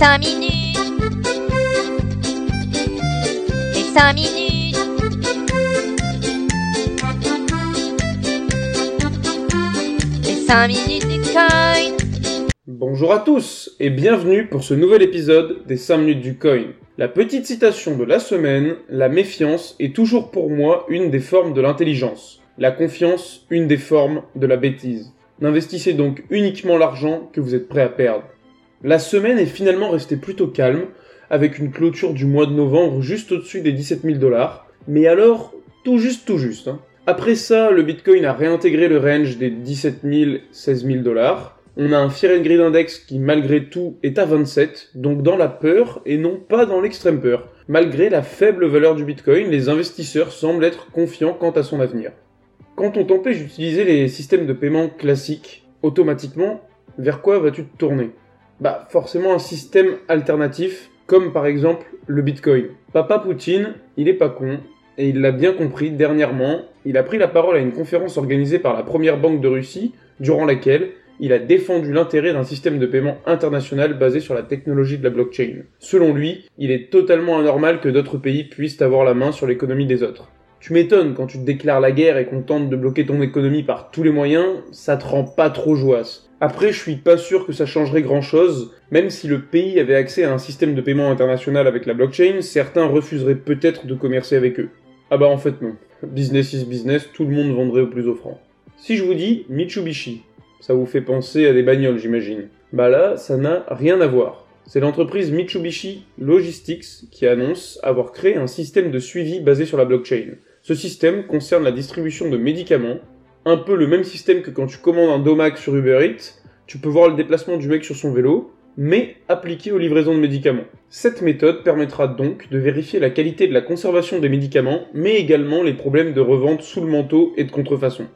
5 minutes. Les 5 minutes. Les 5 minutes du coin. Bonjour à tous et bienvenue pour ce nouvel épisode des 5 minutes du coin. La petite citation de la semaine, la méfiance est toujours pour moi une des formes de l'intelligence, la confiance une des formes de la bêtise. N'investissez donc uniquement l'argent que vous êtes prêt à perdre. La semaine est finalement restée plutôt calme, avec une clôture du mois de novembre juste au-dessus des 17 000 dollars, mais alors tout juste tout juste. hein. Après ça, le Bitcoin a réintégré le range des 17 000, 16 000 dollars. On a un Fear and Greed Index qui malgré tout est à 27, donc dans la peur et non pas dans l'extrême peur. Malgré la faible valeur du Bitcoin, les investisseurs semblent être confiants quant à son avenir. Quand on t'empêche d'utiliser les systèmes de paiement classiques, automatiquement, vers quoi vas-tu te tourner? Bah forcément un système alternatif, comme par exemple le Bitcoin. Papa Poutine, il est pas con, et il l'a bien compris dernièrement, il a pris la parole à une conférence organisée par la première banque de Russie, durant laquelle il a défendu l'intérêt d'un système de paiement international basé sur la technologie de la blockchain. Selon lui, il est totalement anormal que d'autres pays puissent avoir la main sur l'économie des autres. Tu m'étonnes quand tu déclares la guerre et qu'on tente de bloquer ton économie par tous les moyens, ça te rend pas trop joasse. Après, je suis pas sûr que ça changerait grand chose, même si le pays avait accès à un système de paiement international avec la blockchain, certains refuseraient peut-être de commercer avec eux. Ah bah en fait non. Business is business, tout le monde vendrait au plus offrant. Si je vous dis Mitsubishi, ça vous fait penser à des bagnoles j'imagine. Bah là, ça n'a rien à voir. C'est l'entreprise Mitsubishi Logistics qui annonce avoir créé un système de suivi basé sur la blockchain. Ce système concerne la distribution de médicaments, un peu le même système que quand tu commandes un domac sur Uber Eats, tu peux voir le déplacement du mec sur son vélo, mais appliqué aux livraisons de médicaments. Cette méthode permettra donc de vérifier la qualité de la conservation des médicaments, mais également les problèmes de revente sous le manteau et de contrefaçon.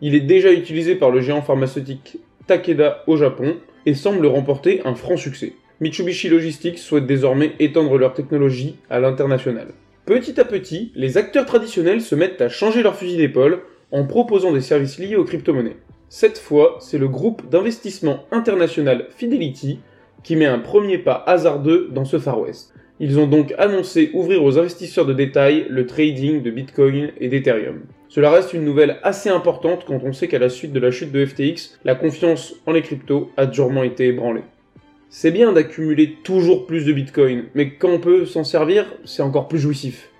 Il est déjà utilisé par le géant pharmaceutique Takeda au Japon et semble remporter un franc succès. Mitsubishi Logistics souhaite désormais étendre leur technologie à l'international. Petit à petit, les acteurs traditionnels se mettent à changer leur fusil d'épaule en proposant des services liés aux crypto-monnaies. Cette fois, c'est le groupe d'investissement international Fidelity qui met un premier pas hasardeux dans ce Far West. Ils ont donc annoncé ouvrir aux investisseurs de détail le trading de Bitcoin et d'Ethereum. Cela reste une nouvelle assez importante quand on sait qu'à la suite de la chute de FTX, la confiance en les cryptos a durement été ébranlée. C'est bien d'accumuler toujours plus de Bitcoin, mais quand on peut s'en servir, c'est encore plus jouissif.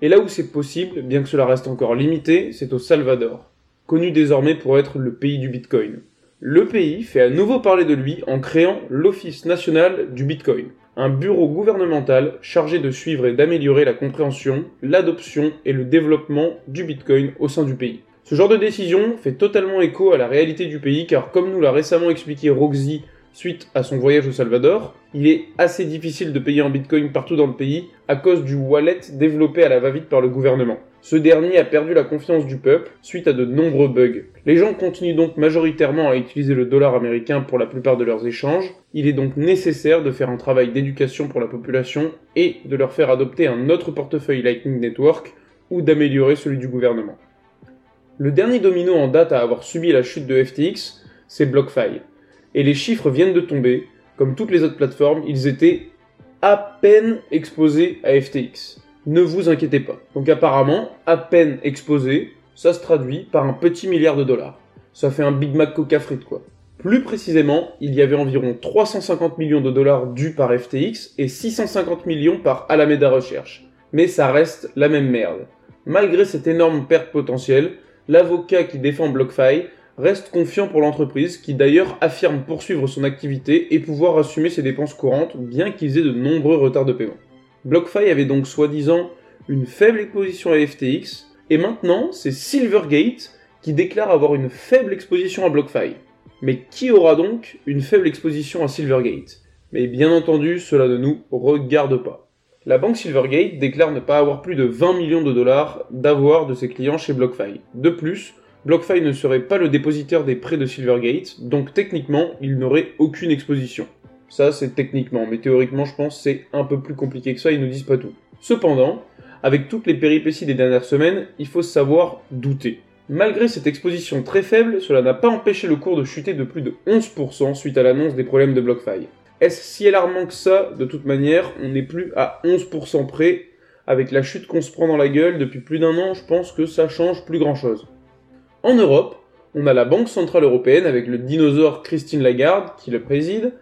Et là où c'est possible, bien que cela reste encore limité, c'est au Salvador, connu désormais pour être le pays du Bitcoin. Le pays fait à nouveau parler de lui en créant l'Office national du Bitcoin, un bureau gouvernemental chargé de suivre et d'améliorer la compréhension, l'adoption et le développement du Bitcoin au sein du pays. Ce genre de décision fait totalement écho à la réalité du pays car comme nous l'a récemment expliqué Roxy suite à son voyage au Salvador, il est assez difficile de payer en Bitcoin partout dans le pays à cause du wallet développé à la va-vite par le gouvernement. Ce dernier a perdu la confiance du peuple suite à de nombreux bugs. Les gens continuent donc majoritairement à utiliser le dollar américain pour la plupart de leurs échanges. Il est donc nécessaire de faire un travail d'éducation pour la population et de leur faire adopter un autre portefeuille Lightning Network ou d'améliorer celui du gouvernement. Le dernier domino en date à avoir subi la chute de FTX, c'est BlockFi. Et les chiffres viennent de tomber. Comme toutes les autres plateformes, ils étaient à peine exposés à FTX. Ne vous inquiétez pas. Donc apparemment, à peine exposé, ça se traduit par un petit milliard de dollars. Ça fait un Big Mac Coca frite quoi. Plus précisément, il y avait environ 350 millions de dollars dus par FTX et 650 millions par Alameda Research. Mais ça reste la même merde. Malgré cette énorme perte potentielle, l'avocat qui défend BlockFi reste confiant pour l'entreprise qui d'ailleurs affirme poursuivre son activité et pouvoir assumer ses dépenses courantes bien qu'ils aient de nombreux retards de paiement. BlockFi avait donc soi-disant une faible exposition à FTX et maintenant c'est Silvergate qui déclare avoir une faible exposition à BlockFi. Mais qui aura donc une faible exposition à Silvergate? Mais bien entendu, cela ne nous regarde pas. La banque Silvergate déclare ne pas avoir plus de 20 millions de dollars d'avoir de ses clients chez BlockFi. De plus, BlockFi ne serait pas le dépositaire des prêts de Silvergate, donc techniquement, il n'aurait aucune exposition. Ça, c'est techniquement, mais théoriquement, je pense, c'est un peu plus compliqué que ça, ils nous disent pas tout. Cependant, avec toutes les péripéties des dernières semaines, il faut savoir douter. Malgré cette exposition très faible, cela n'a pas empêché le cours de chuter de plus de 11% suite à l'annonce des problèmes de BlockFi. Est-ce si alarmant que ça? De toute manière, on n'est plus à 11% près. Avec la chute qu'on se prend dans la gueule depuis plus d'un an, je pense que ça change plus grand-chose. En Europe, on a la Banque Centrale Européenne avec le dinosaure Christine Lagarde qui le préside,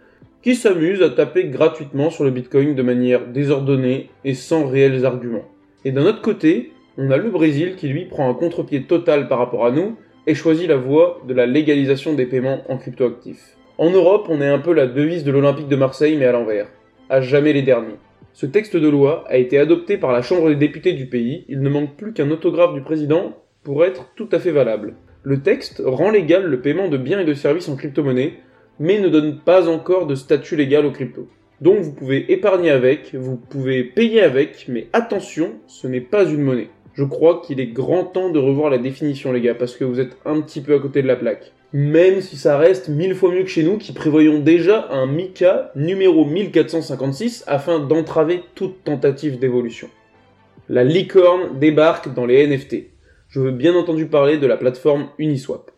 qui s'amuse à taper gratuitement sur le Bitcoin de manière désordonnée et sans réels arguments. Et d'un autre côté, on a le Brésil qui lui prend un contre-pied total par rapport à nous et choisit la voie de la légalisation des paiements en cryptoactifs. En Europe, on est un peu la devise de l'Olympique de Marseille mais à l'envers. À jamais les derniers. Ce texte de loi a été adopté par la Chambre des députés du pays, il ne manque plus qu'un autographe du président pour être tout à fait valable. Le texte rend légal le paiement de biens et de services en crypto-monnaie, mais ne donne pas encore de statut légal aux cryptos. Donc vous pouvez épargner avec, vous pouvez payer avec, mais attention, ce n'est pas une monnaie. Je crois qu'il est grand temps de revoir la définition les gars, parce que vous êtes un petit peu à côté de la plaque. Même si ça reste mille fois mieux que chez nous qui prévoyons déjà un MICA numéro 1456 afin d'entraver toute tentative d'évolution. La licorne débarque dans les NFT. Je veux bien entendu parler de la plateforme Uniswap.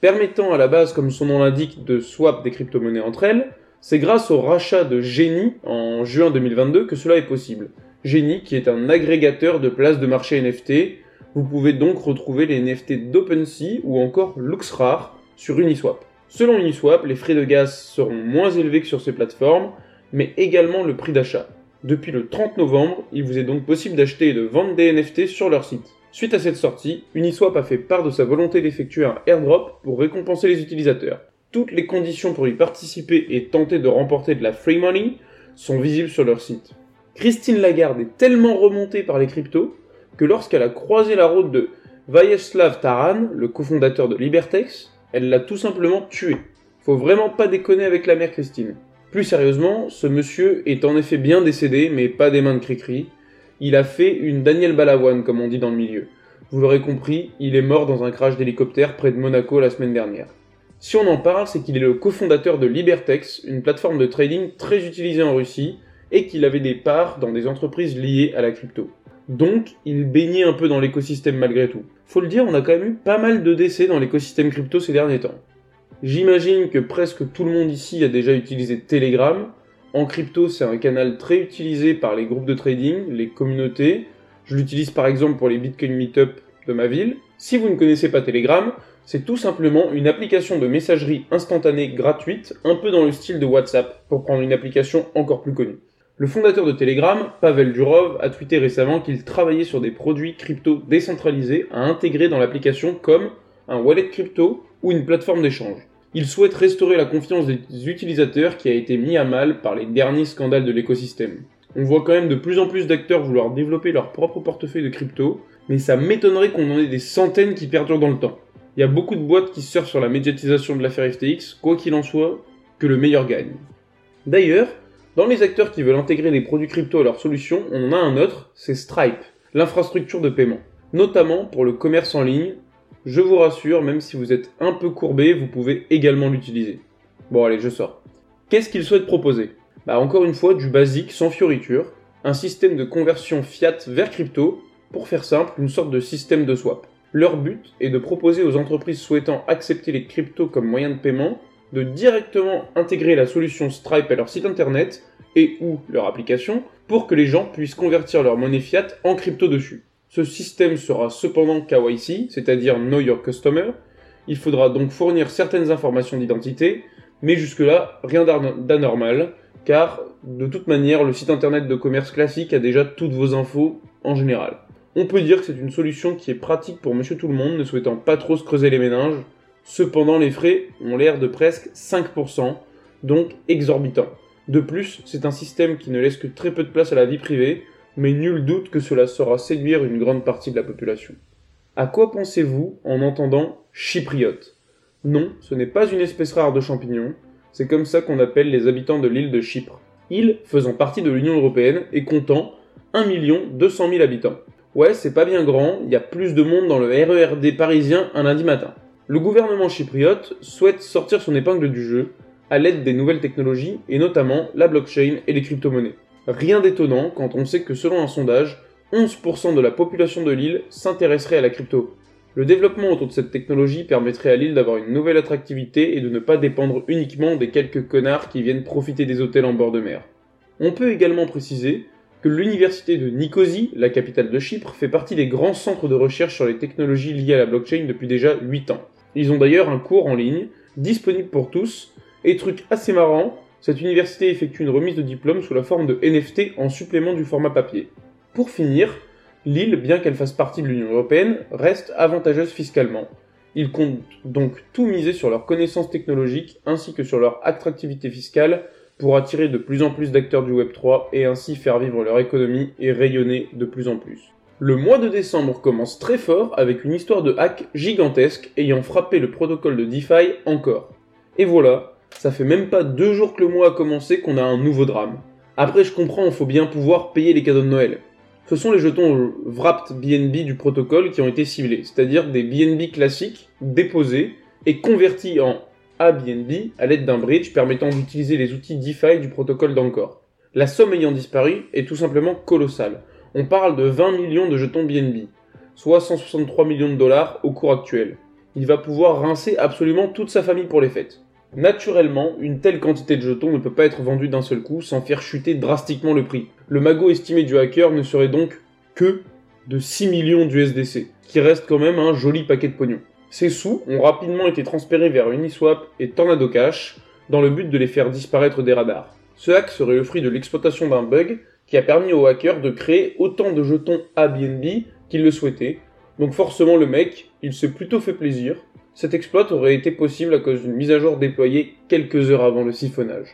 Permettant à la base, comme son nom l'indique, de swap des crypto-monnaies entre elles, c'est grâce au rachat de Genie en juin 2022 que cela est possible. Genie qui est un agrégateur de places de marché NFT. Vous pouvez donc retrouver les NFT d'OpenSea ou encore LuxRare sur Uniswap. Selon Uniswap, les frais de gaz seront moins élevés que sur ces plateformes, mais également le prix d'achat. Depuis le 30 novembre, il vous est donc possible d'acheter et de vendre des NFT sur leur site. Suite à cette sortie, Uniswap a fait part de sa volonté d'effectuer un airdrop pour récompenser les utilisateurs. Toutes les conditions pour y participer et tenter de remporter de la free money sont visibles sur leur site. Christine Lagarde est tellement remontée par les cryptos que lorsqu'elle a croisé la route de Vayeslav Taran, le cofondateur de Libertex, elle l'a tout simplement tué. Faut vraiment pas déconner avec la mère Christine. Plus sérieusement, ce monsieur est en effet bien décédé, mais pas des mains de Cricri. Il a fait une Daniel Balavoine, comme on dit dans le milieu. Vous l'aurez compris, il est mort dans un crash d'hélicoptère près de Monaco la semaine dernière. Si on en parle, c'est qu'il est le cofondateur de Libertex, une plateforme de trading très utilisée en Russie, et qu'il avait des parts dans des entreprises liées à la crypto. Donc, il baignait un peu dans l'écosystème malgré tout. Faut le dire, on a quand même eu pas mal de décès dans l'écosystème crypto ces derniers temps. J'imagine que presque tout le monde ici a déjà utilisé Telegram. En crypto, c'est un canal très utilisé par les groupes de trading, les communautés. Je l'utilise par exemple pour les Bitcoin Meetup de ma ville. Si vous ne connaissez pas Telegram, c'est tout simplement une application de messagerie instantanée gratuite, un peu dans le style de WhatsApp, pour prendre une application encore plus connue. Le fondateur de Telegram, Pavel Durov, a tweeté récemment qu'il travaillait sur des produits crypto décentralisés à intégrer dans l'application comme un wallet crypto ou une plateforme d'échange. Il souhaite restaurer la confiance des utilisateurs qui a été mis à mal par les derniers scandales de l'écosystème. On voit quand même de plus en plus d'acteurs vouloir développer leur propre portefeuille de crypto, mais ça m'étonnerait qu'on en ait des centaines qui perdurent dans le temps. Il y a beaucoup de boîtes qui surfent sur la médiatisation de l'affaire FTX, quoi qu'il en soit, que le meilleur gagne. D'ailleurs, dans les acteurs qui veulent intégrer des produits crypto à leur solution, on en a un autre, c'est Stripe, l'infrastructure de paiement. Notamment pour le commerce en ligne. Je vous rassure, même si vous êtes un peu courbé, vous pouvez également l'utiliser. Bon allez, je sors. Qu'est-ce qu'ils souhaitent proposer? Bah encore une fois, du basique sans fioriture, un système de conversion fiat vers crypto, pour faire simple, une sorte de système de swap. Leur but est de proposer aux entreprises souhaitant accepter les cryptos comme moyen de paiement de directement intégrer la solution Stripe à leur site internet et ou leur application pour que les gens puissent convertir leur monnaie fiat en crypto dessus. Ce système sera cependant KYC, c'est-à-dire Know Your Customer. Il faudra donc fournir certaines informations d'identité, mais jusque-là, rien d'anormal, car de toute manière, le site internet de commerce classique a déjà toutes vos infos en général. On peut dire que c'est une solution qui est pratique pour monsieur tout le monde, ne souhaitant pas trop se creuser les méninges. Cependant, les frais ont l'air de presque 5%, donc exorbitants. De plus, c'est un système qui ne laisse que très peu de place à la vie privée, mais nul doute que cela saura séduire une grande partie de la population. À quoi pensez-vous en entendant chypriote? Non, ce n'est pas une espèce rare de champignon, c'est comme ça qu'on appelle les habitants de l'île de Chypre. Île faisant partie de l'Union Européenne et comptant 1 200 000 habitants. Ouais, c'est pas bien grand, il y a plus de monde dans le RERD parisien un lundi matin. Le gouvernement chypriote souhaite sortir son épingle du jeu à l'aide des nouvelles technologies et notamment la blockchain et les crypto-monnaies. Rien d'étonnant quand on sait que selon un sondage, 11% de la population de l'île s'intéresserait à la crypto. Le développement autour de cette technologie permettrait à l'île d'avoir une nouvelle attractivité et de ne pas dépendre uniquement des quelques connards qui viennent profiter des hôtels en bord de mer. On peut également préciser que l'université de Nicosie, la capitale de Chypre, fait partie des grands centres de recherche sur les technologies liées à la blockchain depuis déjà 8 ans. Ils ont d'ailleurs un cours en ligne, disponible pour tous, et truc assez marrant, cette université effectue une remise de diplôme sous la forme de NFT en supplément du format papier. Pour finir, l'île, bien qu'elle fasse partie de l'Union Européenne, reste avantageuse fiscalement. Ils comptent donc tout miser sur leurs connaissances technologiques ainsi que sur leur attractivité fiscale pour attirer de plus en plus d'acteurs du Web3 et ainsi faire vivre leur économie et rayonner de plus en plus. Le mois de décembre commence très fort avec une histoire de hack gigantesque ayant frappé le protocole de DeFi encore. Et voilà, ça fait même pas deux jours que le mois a commencé qu'on a un nouveau drame. Après je comprends, il faut bien pouvoir payer les cadeaux de Noël. Ce sont les jetons Wrapped BNB du protocole qui ont été ciblés, c'est-à-dire des BNB classiques déposés et convertis en ABNB à l'aide d'un bridge permettant d'utiliser les outils DeFi du protocole d'Encore. La somme ayant disparu est tout simplement colossale. On parle de 20 millions de jetons BNB, soit 163 millions de dollars au cours actuel. Il va pouvoir rincer absolument toute sa famille pour les fêtes. Naturellement, une telle quantité de jetons ne peut pas être vendue d'un seul coup sans faire chuter drastiquement le prix. Le magot estimé du hacker ne serait donc que de 6 millions d'USDC, qui reste quand même un joli paquet de pognon. Ces sous ont rapidement été transférés vers Uniswap et Tornado Cash dans le but de les faire disparaître des radars. Ce hack serait le fruit de l'exploitation d'un bug qui a permis au hacker de créer autant de jetons ABNB qu'il le souhaitait. Donc forcément le mec, il s'est plutôt fait plaisir. Cet exploit aurait été possible à cause d'une mise à jour déployée quelques heures avant le siphonnage.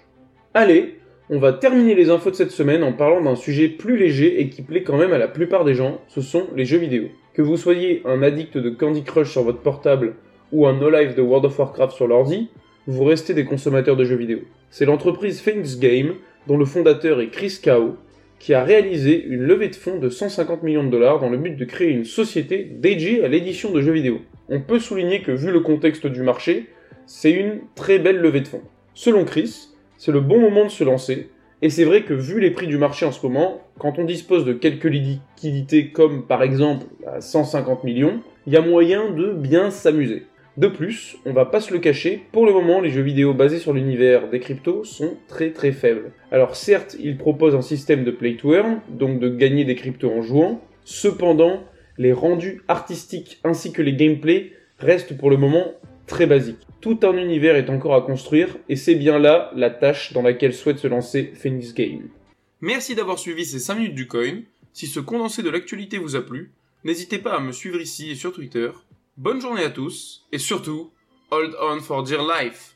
Allez, on va terminer les infos de cette semaine en parlant d'un sujet plus léger et qui plaît quand même à la plupart des gens, ce sont les jeux vidéo. Que vous soyez un addict de Candy Crush sur votre portable ou un no-life de World of Warcraft sur l'ordi, vous restez des consommateurs de jeux vidéo. C'est l'entreprise Phoenix Game, dont le fondateur est Chris Kao, qui a réalisé une levée de fonds de 150 millions de dollars dans le but de créer une société dédiée à l'édition de jeux vidéo. On peut souligner que vu le contexte du marché, c'est une très belle levée de fonds. Selon Chris, c'est le bon moment de se lancer, et c'est vrai que vu les prix du marché en ce moment, quand on dispose de quelques liquidités comme par exemple 150 millions, il y a moyen de bien s'amuser. De plus, on va pas se le cacher, pour le moment les jeux vidéo basés sur l'univers des cryptos sont très très faibles. Alors certes, ils proposent un système de play to earn, donc de gagner des cryptos en jouant, cependant, les rendus artistiques ainsi que les gameplays restent pour le moment très basiques. Tout un univers est encore à construire et c'est bien là la tâche dans laquelle souhaite se lancer Phoenix Game. Merci d'avoir suivi ces 5 minutes du coin. Si ce condensé de l'actualité vous a plu, n'hésitez pas à me suivre ici et sur Twitter Bonne journée à tous, et surtout, hold on for dear life